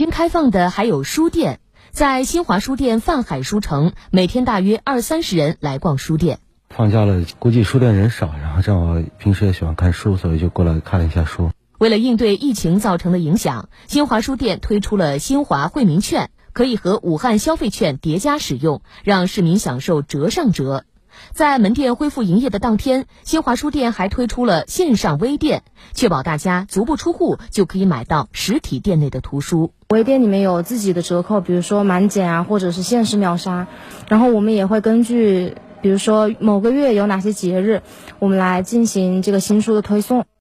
新开放的还有书店，在新华书店泛海书城，每天大约二三十人来逛书店。放假了，估计书店人少，然后正好平时也喜欢看书，所以就过来看了一下书。为了应对疫情造成的影响，新华书店推出了新华惠民券，可以和武汉消费券叠加使用，让市民享受折上折。在门店恢复营业的当天，新华书店还推出了线上微店，确保大家足不出户就可以买到实体店内的图书。微店里面有自己的折扣，比如说满减啊，或者是限时秒杀。然后我们也会根据，比如说某个月有哪些节日，我们来进行这个新书的推送。